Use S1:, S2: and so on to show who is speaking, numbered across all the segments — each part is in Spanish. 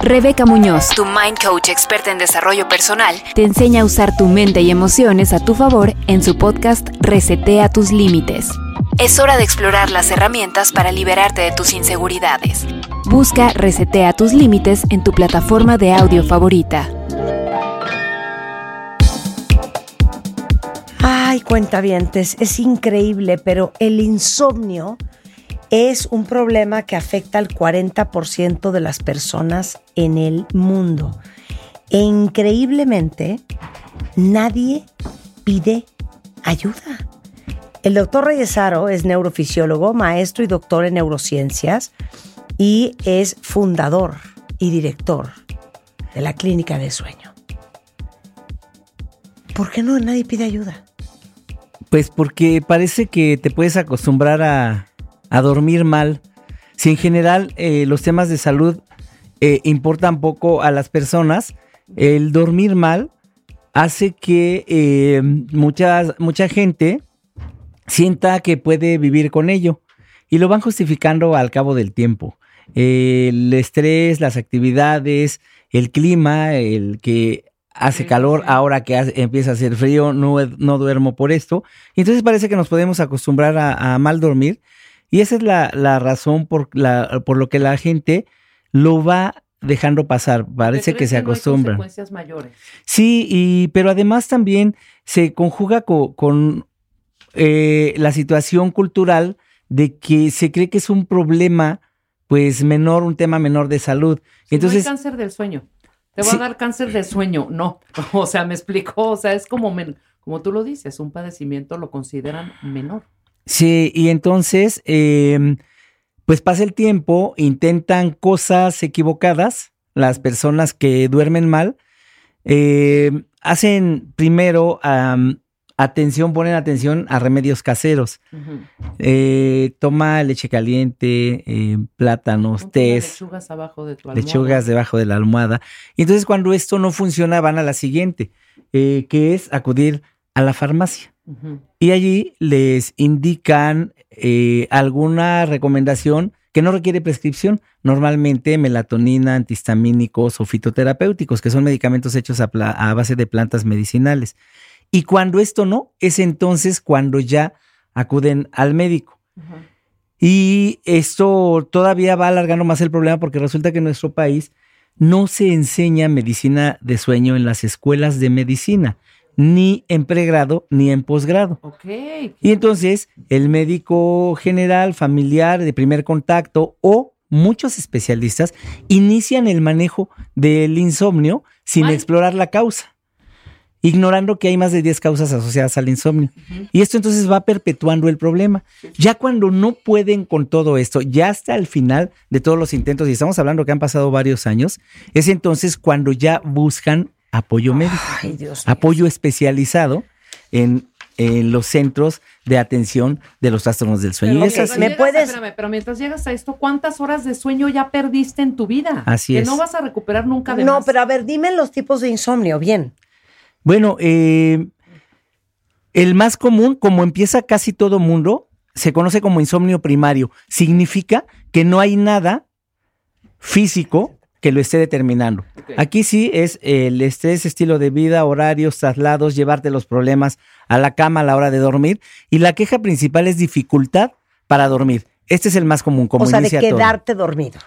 S1: Rebeca Muñoz,
S2: Tu mind coach experta en desarrollo personal.
S1: te enseña a usar tu mente y emociones a tu favor en su podcast Resetea tus límites.
S2: Es hora de explorar las herramientas para liberarte de tus inseguridades.
S1: Busca Resetea tus límites en tu plataforma de audio favorita.
S3: Ay, cuentavientes, es increíble, pero el insomnio es un problema que afecta al 40% de las personas en el mundo. E increíblemente, nadie pide ayuda. El doctor Reyesaro es neurofisiólogo, maestro y doctor en neurociencias y es fundador y director de la clínica de sueño. ¿Por qué no nadie pide ayuda?
S4: Pues porque parece que te puedes acostumbrar a, a dormir mal. Si en general eh, los temas de salud eh, importan poco a las personas, el dormir mal hace que eh, muchas, mucha gente sienta que puede vivir con ello y lo van justificando al cabo del tiempo. el estrés, las actividades, el clima, el que hace calor, ahora que hace- empieza a hacer frío, no, no duermo por esto. Y entonces parece que nos podemos acostumbrar a, a mal dormir. Y esa es la, la razón por, la, por lo que la gente lo va dejando pasar. Parece que se acostumbra.
S5: consecuencias mayores.
S4: Sí, y, pero además también se conjuga co- con, eh, la situación cultural de que se cree que es un problema pues menor, un tema menor de salud.
S5: Si
S4: Entonces,
S5: no hay cáncer del sueño. Te va
S4: Sí.
S5: a dar cáncer del sueño. No. O sea, me explicó. O sea, es como, men- como tú lo dices, un padecimiento lo consideran menor.
S4: Sí, y entonces, eh, pues pasa el tiempo, intentan cosas equivocadas, las personas que duermen mal, eh, hacen primero atención, ponen atención a remedios caseros. Eh, toma leche caliente, eh, plátanos, tés,
S5: lechugas abajo de tu almohada.
S4: lechugas debajo de la almohada. Y entonces cuando esto no funciona, van a la siguiente, eh, que es acudir a la farmacia. Y allí les indican eh, alguna recomendación que no requiere prescripción, normalmente melatonina, antihistamínicos o fitoterapéuticos, que son medicamentos hechos a, base de plantas medicinales. Y cuando esto no, es entonces cuando ya acuden al médico. Y esto todavía va alargando más el problema porque resulta que en nuestro país no se enseña medicina de sueño en las escuelas de medicina, ni en pregrado ni en posgrado.
S5: Ok.
S4: Y entonces el médico general, familiar, de primer contacto o muchos especialistas inician el manejo del insomnio sin
S5: Ay.
S4: explorar la causa, ignorando que hay más de 10 causas asociadas al insomnio. Y esto entonces va perpetuando el problema. Ya cuando no pueden con todo esto, ya hasta el final de todos los intentos, y estamos hablando que han pasado varios años, es entonces cuando ya buscan apoyo médico
S3: Ay, Dios mío.
S4: apoyo especializado en, en los centros de atención de los trastornos del sueño.
S5: Pero
S4: y es
S5: mientras
S4: así.
S3: ¿Me
S5: llegas-
S3: puedes-
S5: espérame, pero mientras llegas a esto, ¿cuántas horas de sueño ya perdiste en tu vida?
S4: Así
S5: que
S4: es.
S5: no vas a recuperar nunca de
S3: No,
S5: más.
S3: pero a ver, dime los tipos de insomnio, bien.
S4: Bueno, eh, el más común, como empieza casi todo mundo, se conoce como insomnio primario. Significa que no hay nada físico que lo esté determinando. Aquí sí es el estrés, estilo de vida, horarios, traslados, llevarte los problemas a la cama a la hora de dormir. Y la queja principal es dificultad para dormir. Este es el más común, como
S3: o sea, de
S4: inicia todo.
S3: quedarte dormido.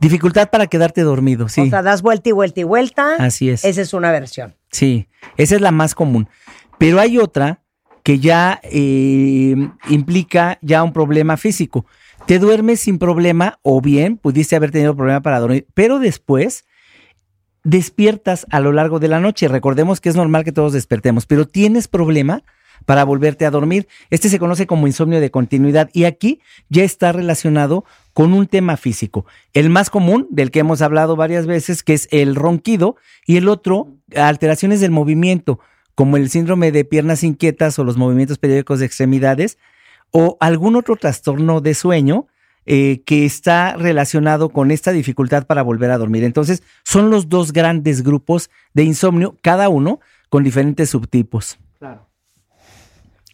S4: Dificultad para quedarte dormido, sí.
S3: O sea, das vuelta y vuelta y vuelta.
S4: Así es.
S3: Esa es una versión.
S4: Sí, esa es la más común. Pero hay otra que ya eh, implica ya un problema físico. Te duermes sin problema o bien pudiste haber tenido problema para dormir, pero después despiertas a lo largo de la noche. Recordemos que es normal que todos despertemos, pero tienes problema para volverte a dormir. Este se conoce como insomnio de continuidad y aquí ya está relacionado con un tema físico. El más común, del que hemos hablado varias veces, que es el ronquido, y el otro, alteraciones del movimiento, como el síndrome de piernas inquietas o los movimientos periódicos de extremidades, o algún otro trastorno de sueño eh, que está relacionado con esta dificultad para volver a dormir. Entonces, son los dos grandes grupos de insomnio, cada uno con diferentes subtipos.
S5: Claro.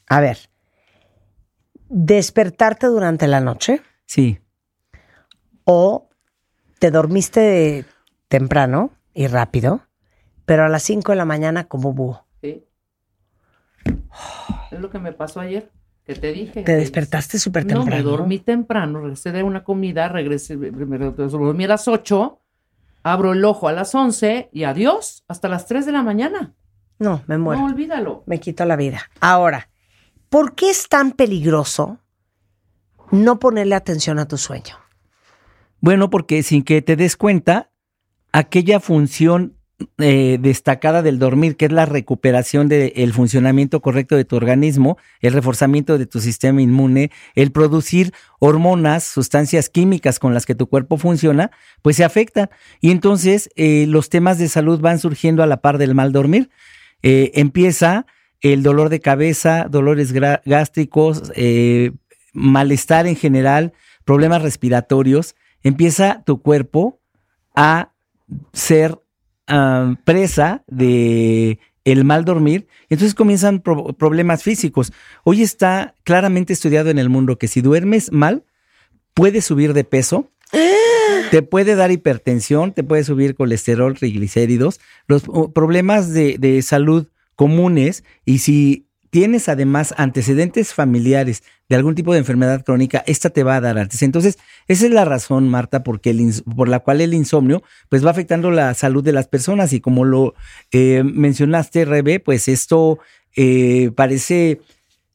S3: A ver, despertarte durante la noche
S4: Sí.
S3: o te dormiste temprano y rápido, pero a las 5 de la mañana como búho.
S5: Sí. Es lo que me pasó ayer, que te dije.
S3: Te despertaste súper
S5: No,
S3: temprano.
S5: me dormí temprano, regresé de una comida, regresé, me me dormí a las 8, abro el ojo a las 11 y adiós, hasta las 3 de la mañana.
S3: No, me muero.
S5: No, olvídalo.
S3: me quito la vida. Ahora, ¿por qué es tan peligroso no ponerle atención a tu sueño?
S4: Bueno, porque sin que te des cuenta, aquella función eh, destacada del dormir, que es la recuperación del funcionamiento correcto de tu organismo, el reforzamiento de tu sistema inmune, el producir hormonas, sustancias químicas con las que tu cuerpo funciona, pues se afectan. Y entonces eh, los temas de salud van surgiendo a la par del mal dormir. Eh, empieza el dolor de cabeza, dolores gástricos, malestar en general, problemas respiratorios, empieza tu cuerpo a ser ah, presa de el mal dormir, entonces comienzan pro- problemas físicos. Hoy está claramente estudiado en el mundo que si duermes mal, puedes subir de peso, te puede dar hipertensión, te puede subir colesterol, triglicéridos, los problemas de, de salud comunes y si tienes además antecedentes familiares de algún tipo de enfermedad crónica, esta te va a dar antes. Entonces, esa es la razón, Marta, porque por la cual el insomnio pues va afectando la salud de las personas y como lo eh, mencionaste, Rebe, pues esto eh, parece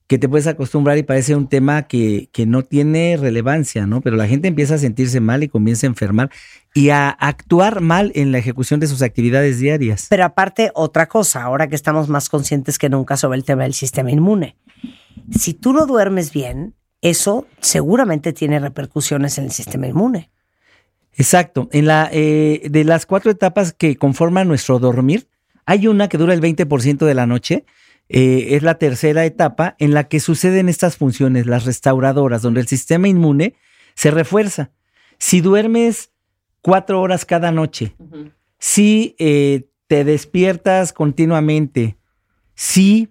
S4: que te puedes acostumbrar y parece un tema que, que no tiene relevancia, ¿no? Pero la gente empieza a sentirse mal y comienza a enfermar y a actuar mal en la ejecución de sus actividades diarias.
S3: Pero aparte, otra cosa, ahora que estamos más conscientes que nunca sobre el tema del sistema inmune. Si tú no duermes bien, eso seguramente tiene repercusiones en el sistema inmune.
S4: Exacto. En la, eh, de las cuatro etapas que conforman nuestro dormir, hay una que dura el 20% de la noche. Eh, es la tercera etapa en la que suceden estas funciones, las restauradoras, donde el sistema inmune se refuerza. Si duermes cuatro horas cada noche, si eh, te despiertas continuamente, si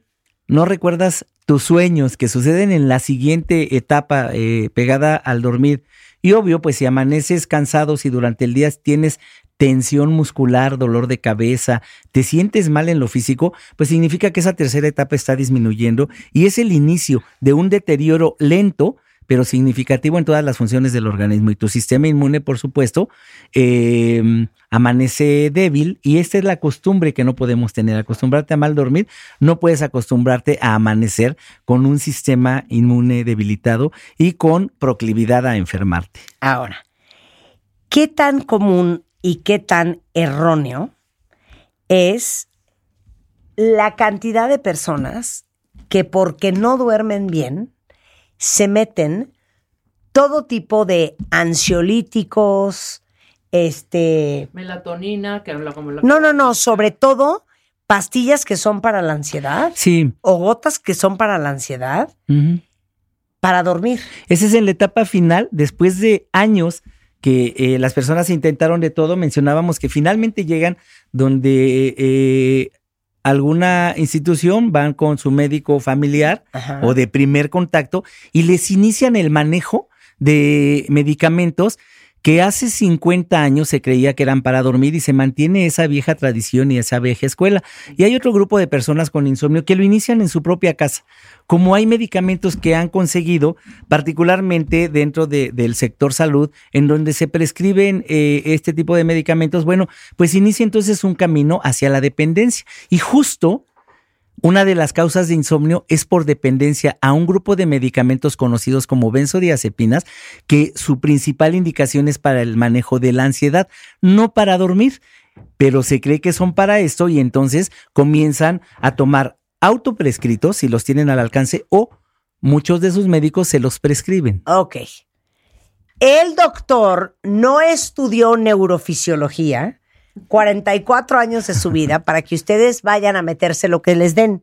S4: no recuerdas tus sueños que suceden en la siguiente etapa eh, pegada al dormir, y obvio, pues si amaneces cansado, si durante el día tienes tensión muscular, dolor de cabeza, te sientes mal en lo físico, pues significa que esa tercera etapa está disminuyendo y es el inicio de un deterioro lento pero significativo en todas las funciones del organismo. Y tu sistema inmune, por supuesto, eh, amanece débil y esta es la costumbre que no podemos tener. Acostumbrarte a mal dormir, no puedes acostumbrarte a amanecer con un sistema inmune debilitado y con proclividad a enfermarte.
S3: Ahora, ¿qué tan común y qué tan erróneo es la cantidad de personas que porque no duermen bien se meten todo tipo de ansiolíticos, este,
S5: Melatonina, que habla como la.
S3: no, no, no, sobre todo pastillas que son para la ansiedad
S4: Sí.
S3: o gotas que son para la ansiedad para dormir.
S4: Esa es en la etapa final, después de años que eh, las personas intentaron de todo, mencionábamos que finalmente llegan donde eh, alguna institución van con su médico familiar
S3: Ajá.
S4: o de primer contacto y les inician el manejo de medicamentos que hace 50 años se creía que eran para dormir y se mantiene esa vieja tradición y esa vieja escuela. Y hay otro grupo de personas con insomnio que lo inician en su propia casa. Como hay medicamentos que han conseguido, particularmente dentro de- del sector salud, en donde se prescriben eh, este tipo de medicamentos, bueno, pues inicia entonces un camino hacia la dependencia. Y justo una de las causas de insomnio es por dependencia a un grupo de medicamentos conocidos como benzodiazepinas, que su principal indicación es para el manejo de la ansiedad, no para dormir, pero se cree que son para esto y entonces comienzan a tomar autoprescritos si los tienen al alcance o muchos de sus médicos se los prescriben.
S3: Ok. El doctor no estudió neurofisiología 44 años de su vida para que ustedes vayan a meterse lo que les den.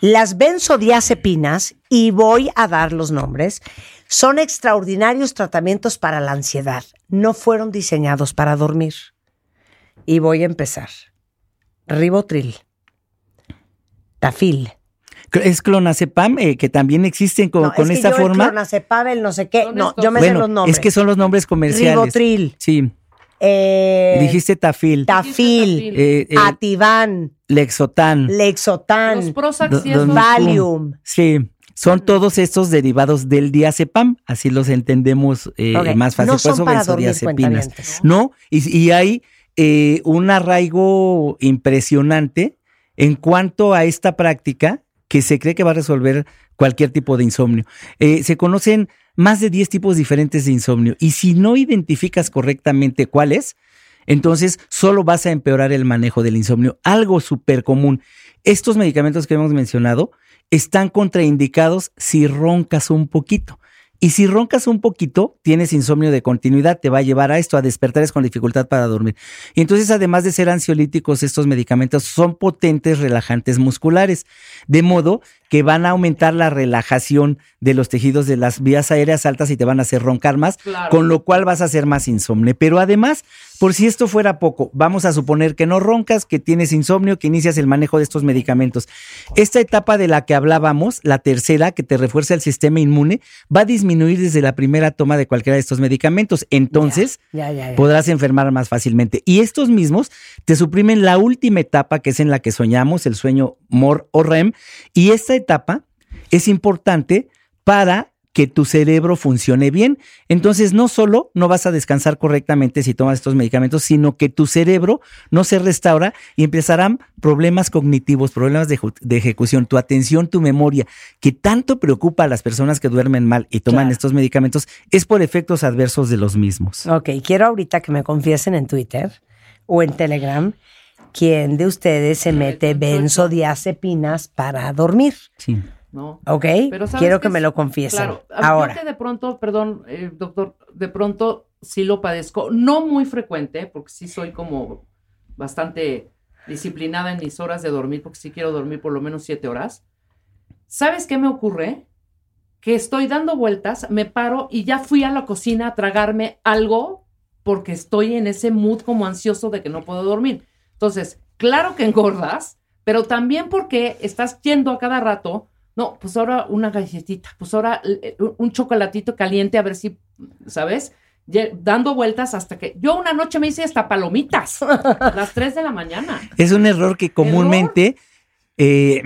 S3: Las benzodiazepinas, y voy a dar los nombres, son extraordinarios tratamientos para la ansiedad. No fueron diseñados para dormir. Y voy a empezar. Ribotril, Tafil,
S4: Es clonazepam, eh, que también existen con,
S3: No,
S4: con
S3: es que
S4: esta
S3: yo el
S4: forma.
S3: clonazepam, el no sé qué. No, yo me sé los nombres.
S4: es que son los nombres comerciales.
S3: Ribotril,
S4: Sí,
S3: eh,
S4: dijiste tafil,
S3: Tafil,
S4: eh, eh,
S3: Ativan,
S4: Lexotan,
S5: Los
S3: Lexotan,
S5: Prozac
S4: Do-
S5: sí es
S4: do-
S5: lo-
S3: Valium.
S4: Sí, son todos estos derivados del diazepam, así los entendemos eh, más fácil.
S3: No
S4: por
S3: son
S4: eso benzodiazepinas.
S3: cuentavientes.
S4: No, y, y hay eh, un arraigo impresionante en cuanto a esta práctica que se cree que va a resolver cualquier tipo de insomnio. Eh, se conocen más de 10 tipos diferentes de insomnio y si no identificas correctamente cuál es, entonces solo vas a empeorar el manejo del insomnio. Algo súper común. Estos medicamentos que hemos mencionado están contraindicados si roncas un poquito. Y si roncas un poquito, tienes insomnio de continuidad, te va a llevar a esto, a despertares con dificultad para dormir. Y entonces, además de ser ansiolíticos, estos medicamentos son potentes relajantes musculares, de modo que van a aumentar la relajación de los tejidos de las vías aéreas altas y te van a hacer roncar más,
S5: Claro.
S4: con lo cual vas a ser más insomne. Pero además, por si esto fuera poco, vamos a suponer que no roncas, que tienes insomnio, que inicias el manejo de estos medicamentos. Esta etapa de la que hablábamos, la tercera, que te refuerza el sistema inmune, va a disminuir desde la primera toma de cualquiera de estos medicamentos. Entonces,
S3: Ya, ya, ya.
S4: podrás enfermar más fácilmente. Y estos mismos te suprimen la última etapa, que es en la que soñamos, el sueño MOR o REM. Y esta etapa es importante para que tu cerebro funcione bien. Entonces, no solo no vas a descansar correctamente si tomas estos medicamentos, sino que tu cerebro no se restaura y empezarán problemas cognitivos, problemas de, ejecución, tu atención, tu memoria, que tanto preocupa a las personas que duermen mal y toman
S3: Claro.
S4: estos medicamentos, es por efectos adversos de los mismos.
S3: Ok, quiero ahorita que me confiesen en Twitter o en Telegram quién de ustedes se mete benzodiazepinas para dormir.
S4: Sí.
S5: ¿no?
S3: ¿Ok?
S5: Pero ¿sabes
S3: Quiero que me lo confiesen.
S5: Claro, a-
S3: Ahora.
S5: De pronto, perdón, eh, doctor, de pronto sí lo padezco, no muy frecuente, porque sí soy como bastante disciplinada en mis horas de dormir, porque sí quiero dormir por lo menos siete horas. ¿Sabes qué me ocurre? Que estoy dando vueltas, me paro y ya fui a la cocina a tragarme algo porque estoy en ese mood como ansioso de que no puedo dormir. Entonces, claro que engordas, pero también porque estás yendo a cada rato no, pues ahora una galletita, pues ahora eh, un chocolatito caliente, a ver si, ¿sabes? Dando vueltas hasta que yo una noche me hice hasta palomitas, a las 3 de la mañana.
S4: Es un error que comúnmente eh,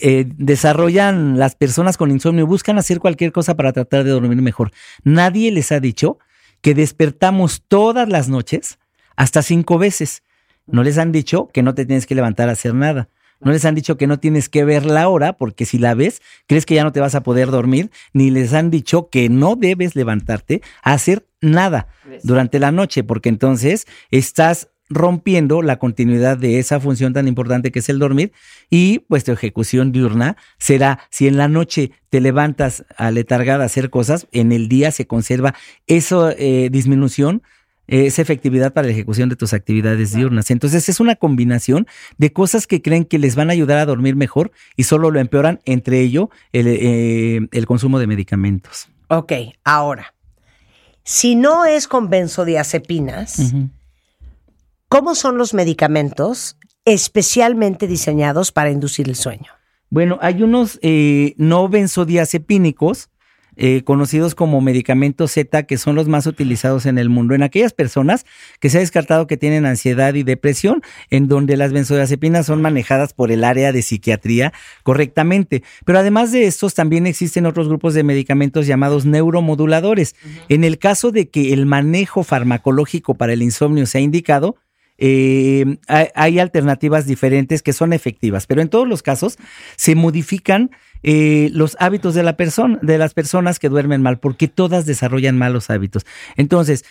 S4: eh, desarrollan las personas con insomnio, buscan hacer cualquier cosa para tratar de dormir mejor. Nadie les ha dicho que despertamos todas las noches hasta cinco veces. No les han dicho que no te tienes que levantar a hacer nada. No les han dicho que no tienes que ver la hora, porque si la ves, crees que ya no te vas a poder dormir, ni les han dicho que no debes levantarte a hacer nada durante la noche, porque entonces estás rompiendo la continuidad de esa función tan importante que es el dormir y pues tu ejecución diurna será, si en la noche te levantas aletargada a hacer cosas, en el día se conserva esa eh, disminución, esa efectividad para la ejecución de tus actividades diurnas. Entonces es una combinación de cosas que creen que les van a ayudar a dormir mejor y solo lo empeoran, entre ello el, eh, el consumo de medicamentos.
S3: Ok, ahora, si no es con benzodiazepinas. ¿cómo son los medicamentos especialmente diseñados para inducir el sueño?
S4: Bueno, hay unos eh, no benzodiazepínicos, eh, conocidos como medicamentos Z, que son los más utilizados en el mundo. En aquellas personas que se ha descartado que tienen ansiedad y depresión, en donde las benzodiazepinas son manejadas por el área de psiquiatría correctamente. Pero además de estos, también existen otros grupos de medicamentos llamados neuromoduladores. En el caso de que el manejo farmacológico para el insomnio sea indicado, eh, hay, alternativas diferentes que son efectivas, pero en todos los casos se modifican eh, los hábitos de la persona, de las personas que duermen mal, porque todas desarrollan malos hábitos. Entonces,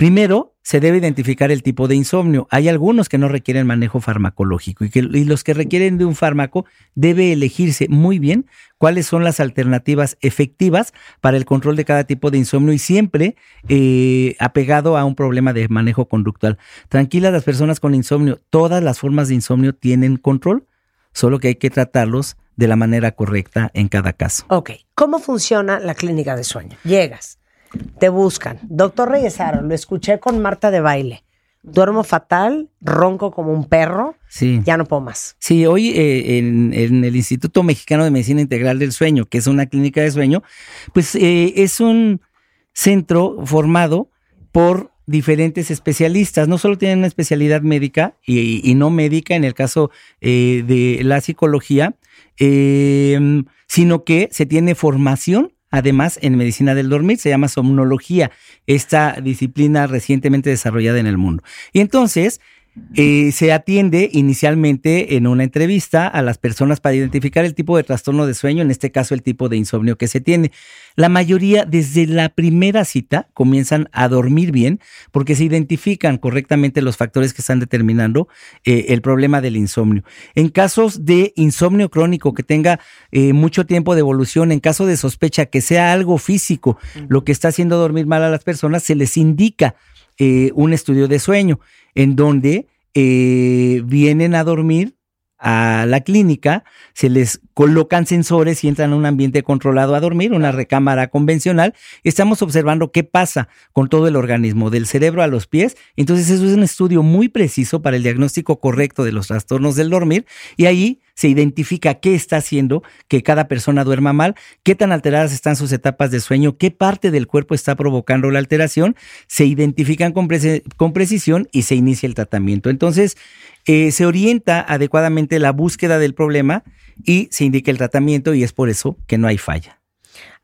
S4: Primero, se debe identificar el tipo de insomnio. Hay algunos que no requieren manejo farmacológico y, que, y los que requieren de un fármaco debe elegirse muy bien cuáles son las alternativas efectivas para el control de cada tipo de insomnio y siempre eh, apegado a un problema de manejo conductual. Tranquilas las personas con insomnio, todas las formas de insomnio tienen control, solo que hay que tratarlos de la manera correcta en cada caso.
S3: Ok, ¿cómo funciona la clínica de sueño? Llegas, te buscan. Doctor Reyesaro, lo escuché con Marta de baile. Duermo fatal, ronco como un perro,
S4: Sí.
S3: ya no puedo más.
S4: Sí, hoy eh, en, en el Instituto Mexicano de Medicina Integral del Sueño, que es una clínica de sueño, pues eh, es un centro formado por diferentes especialistas. No solo tienen una especialidad médica y, y no médica en el caso eh, de la psicología, sino que se tiene formación Además, en medicina del dormir se llama somnología, esta disciplina recientemente desarrollada en el mundo. Y entonces, eh, se atiende inicialmente en una entrevista a las personas para identificar el tipo de trastorno de sueño, en este caso el tipo de insomnio que se tiene. La mayoría desde la primera cita comienzan a dormir bien porque se identifican correctamente los factores que están determinando eh, el problema del insomnio. En casos de insomnio crónico que tenga eh, mucho tiempo de evolución, en caso de sospecha que sea algo físico lo que está haciendo dormir mal a las personas, se les indica eh, un estudio de sueño en donde eh, vienen a dormir a la clínica, se les colocan sensores y entran a un ambiente controlado a dormir, una recámara convencional. Estamos observando qué pasa con todo el organismo, del cerebro a los pies. Entonces eso es un estudio muy preciso para el diagnóstico correcto de los trastornos del dormir y ahí se identifica qué está haciendo que cada persona duerma mal, qué tan alteradas están sus etapas de sueño, qué parte del cuerpo está provocando la alteración, se identifican con, preci- con precisión y se inicia el tratamiento. Entonces, eh, se orienta adecuadamente la búsqueda del problema y se indica el tratamiento y es por eso que no hay falla.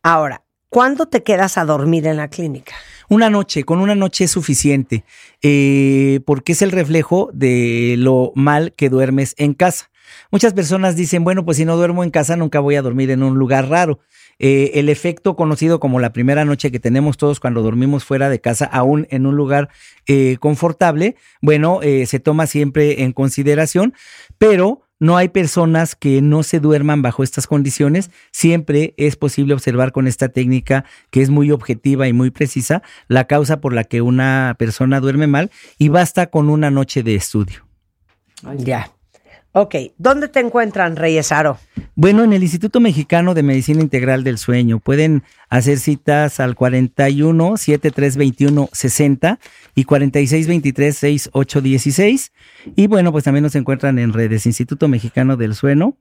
S3: Ahora, ¿cuándo te quedas a dormir en la clínica?
S4: Una noche, con una noche es suficiente, eh, porque es el reflejo de lo mal que duermes en casa. Muchas personas dicen, bueno, pues si no duermo en casa, nunca voy a dormir en un lugar raro. Eh, el efecto conocido como la primera noche que tenemos todos cuando dormimos fuera de casa, aún en un lugar eh, confortable, bueno, eh, se toma siempre en consideración, pero no hay personas que no se duerman bajo estas condiciones. Siempre es posible observar con esta técnica que es muy objetiva y muy precisa la causa por la que una persona duerme mal y basta con una noche de estudio.
S3: Ya. Ok, ¿dónde te encuentran, Reyes Aro?
S4: Bueno, en el Instituto Mexicano de Medicina Integral del Sueño pueden hacer citas al 41 7321 60 y 46 23 68 16. Y bueno, pues también nos encuentran en redes Instituto Mexicano del Sueño,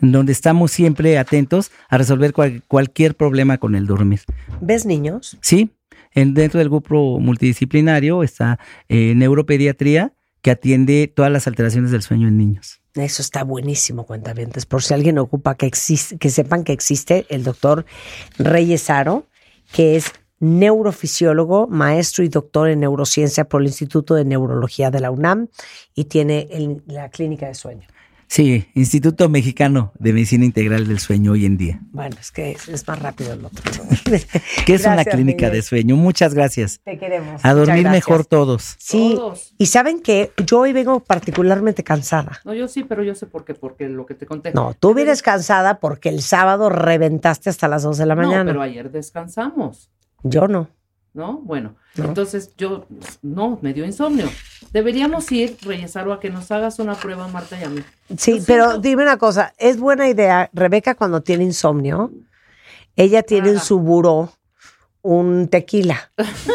S4: donde estamos siempre atentos a resolver cual- cualquier problema con el dormir.
S3: ¿Ves niños?
S4: Sí, en, dentro del grupo multidisciplinario está eh, neuropediatría, que atiende todas las alteraciones del sueño en niños.
S3: Eso está buenísimo, cuentavientes. Por si alguien ocupa que existe, que sepan que existe el doctor Reyes Aro, que es neurofisiólogo, maestro y doctor en neurociencia por el Instituto de Neurología de la UNAM y tiene el- la clínica de sueño.
S4: Sí, Instituto Mexicano de Medicina Integral del Sueño hoy en día,
S3: Bueno, es que es, es más rápido el otro.
S4: que es una clínica
S3: Miguel.
S4: de sueño. Muchas gracias.
S3: Te queremos.
S4: A dormir mejor todos.
S3: Sí,
S5: Todos.
S3: y saben que yo hoy vengo particularmente cansada.
S5: No, yo sí, pero yo sé por qué, porque lo que te conté.
S3: No, tú vienes cansada porque el sábado reventaste hasta las 2 de la
S5: No,
S3: mañana.
S5: pero ayer descansamos,
S3: Yo no.
S5: ¿No? Bueno,
S3: No.
S5: entonces yo, no, me dio insomnio. Deberíamos ir, Reyesaro, a que nos hagas una prueba, Marta y a mí.
S3: Sí, pero dime una cosa, es buena idea, Rebeca cuando tiene insomnio, ella tiene en su buró un tequila.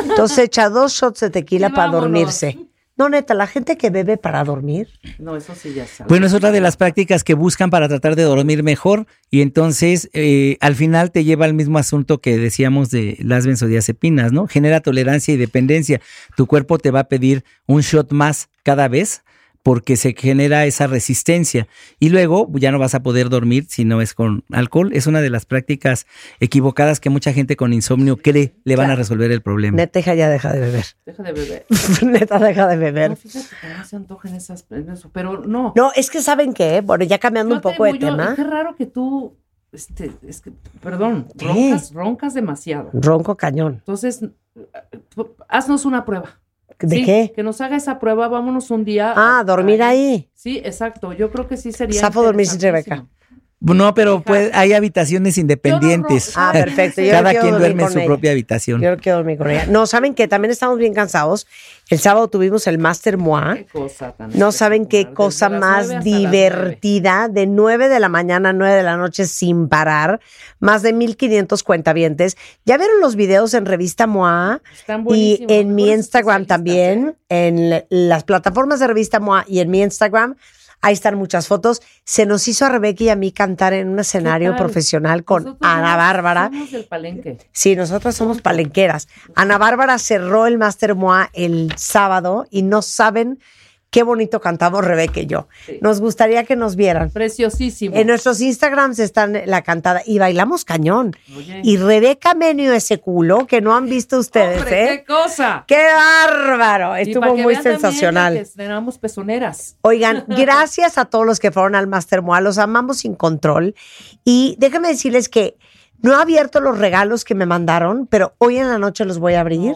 S3: Entonces echa dos shots de tequila
S5: Sí,
S3: para
S5: vámonos.
S3: dormirse. No, neta, la gente que bebe para dormir,
S5: No, eso sí ya sabes.
S4: Bueno, es otra de las prácticas que buscan para tratar de dormir mejor y entonces eh, al final te lleva al mismo asunto que decíamos de las benzodiazepinas, ¿no? Genera tolerancia y dependencia. Tu cuerpo te va a pedir un shot más cada vez porque se genera esa resistencia y luego ya no vas a poder dormir si no es con alcohol. Es una de las prácticas equivocadas que mucha gente con insomnio cree le van a resolver el problema.
S3: neta ya deja de beber.
S5: Deja de beber.
S3: neta deja de
S5: No,
S3: beber.
S5: fíjate que no se antojan esas, pero no.
S3: No, es que saben qué, bueno, ya cambiando
S5: Yo
S3: un poco de tema,
S5: Qué raro que tú, este, es que, perdón,
S3: ¿Qué?
S5: roncas, roncas demasiado.
S3: ronco cañón.
S5: Entonces, haznos una prueba.
S3: ¿De
S5: Sí,
S3: qué?
S5: Que nos haga esa prueba, vámonos un día.
S3: Ah,
S5: a-
S3: dormir ahí.
S5: Sí, exacto. Yo creo que sí sería.
S3: Zafo dormir sin
S5: interesantísimo.
S4: No, pero
S5: Hija.
S4: pues, hay habitaciones independientes.
S5: No
S3: Ah, perfecto. Yo
S4: Cada quien duerme en su
S3: ella.
S4: propia habitación.
S3: Yo no quiero dormir con ella. No, ¿saben que También estamos bien cansados. El sábado tuvimos el Master Moa.
S5: Qué cosa tan
S3: No saben qué cosa más divertida, de 9 de la mañana a 9 de la noche sin parar, más de 1500 cuentavientes. ¿Ya vieron los videos en Revista MOA?
S5: Están
S3: Y en mi Instagram también, en las plataformas de Revista MOA y en mi Instagram, ahí están muchas fotos. Se nos hizo a Rebeca y a mí cantar en un escenario profesional con
S5: Nosotros
S3: Ana Bárbara.
S5: Somos del palenque.
S3: Sí, nosotras somos palenqueras. Ana Bárbara cerró el Master MOA el sábado y no saben qué bonito cantamos Rebeca y yo.
S5: Sí.
S3: Nos gustaría que nos vieran.
S5: Preciosísimo.
S3: En nuestros Instagrams están la cantada y bailamos cañón.
S5: Oye.
S3: Y Rebeca Menio ese culo que no han visto ustedes,
S5: Hombre,
S3: ¿eh?
S5: ¡Qué cosa!
S3: ¡Qué bárbaro! Estuvo muy sensacional.
S5: estrenamos pezoneras.
S3: Oigan, gracias a todos los que fueron al Master Moa, los amamos sin control. Y déjenme decirles que no he abierto los regalos que me mandaron, pero hoy en la noche los voy a abrir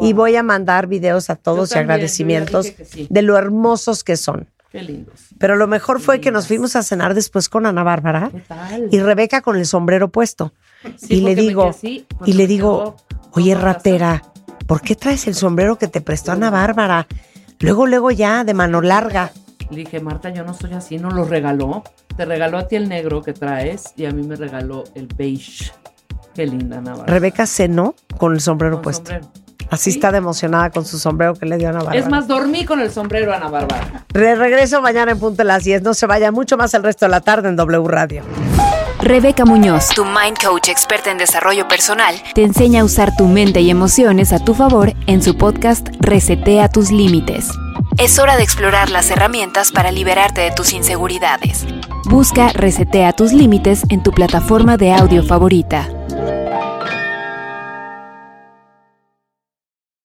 S3: y voy a mandar videos a todos y
S5: también,
S3: agradecimientos
S5: sí.
S3: de lo hermosos que son.
S5: Qué lindos.
S3: Pero lo mejor fue que nos fuimos a cenar después con Ana Bárbara y Rebeca con el sombrero puesto.
S5: Sí,
S3: y le digo,
S5: así, pues
S3: y le digo, oye ratera, ¿por qué traes el sombrero que te prestó Ana Bárbara? Luego, luego ya, de mano larga.
S5: Le dije, Marta, yo no soy así, no lo regaló. Te regaló a ti el negro que traes y a mí me regaló el beige. Qué linda, Navarra.
S3: Rebeca cenó con el sombrero
S5: Con
S3: puesto.
S5: sombrero.
S3: Así
S5: Sí.
S3: está de emocionada con su sombrero que le dio Ana Bárbara.
S5: Es más, dormí con el sombrero, Ana Bárbara.
S3: Re- regreso mañana en punto de las 10. No se vaya mucho más el resto de la tarde en W Radio.
S1: Rebeca Muñoz
S2: Tu Mind Coach experta en desarrollo personal
S1: te enseña a usar tu mente y emociones a tu favor en su podcast Resetea tus límites.
S2: es hora de explorar las herramientas para liberarte de tus inseguridades.
S1: Busca Resetea tus límites en tu plataforma de audio favorita.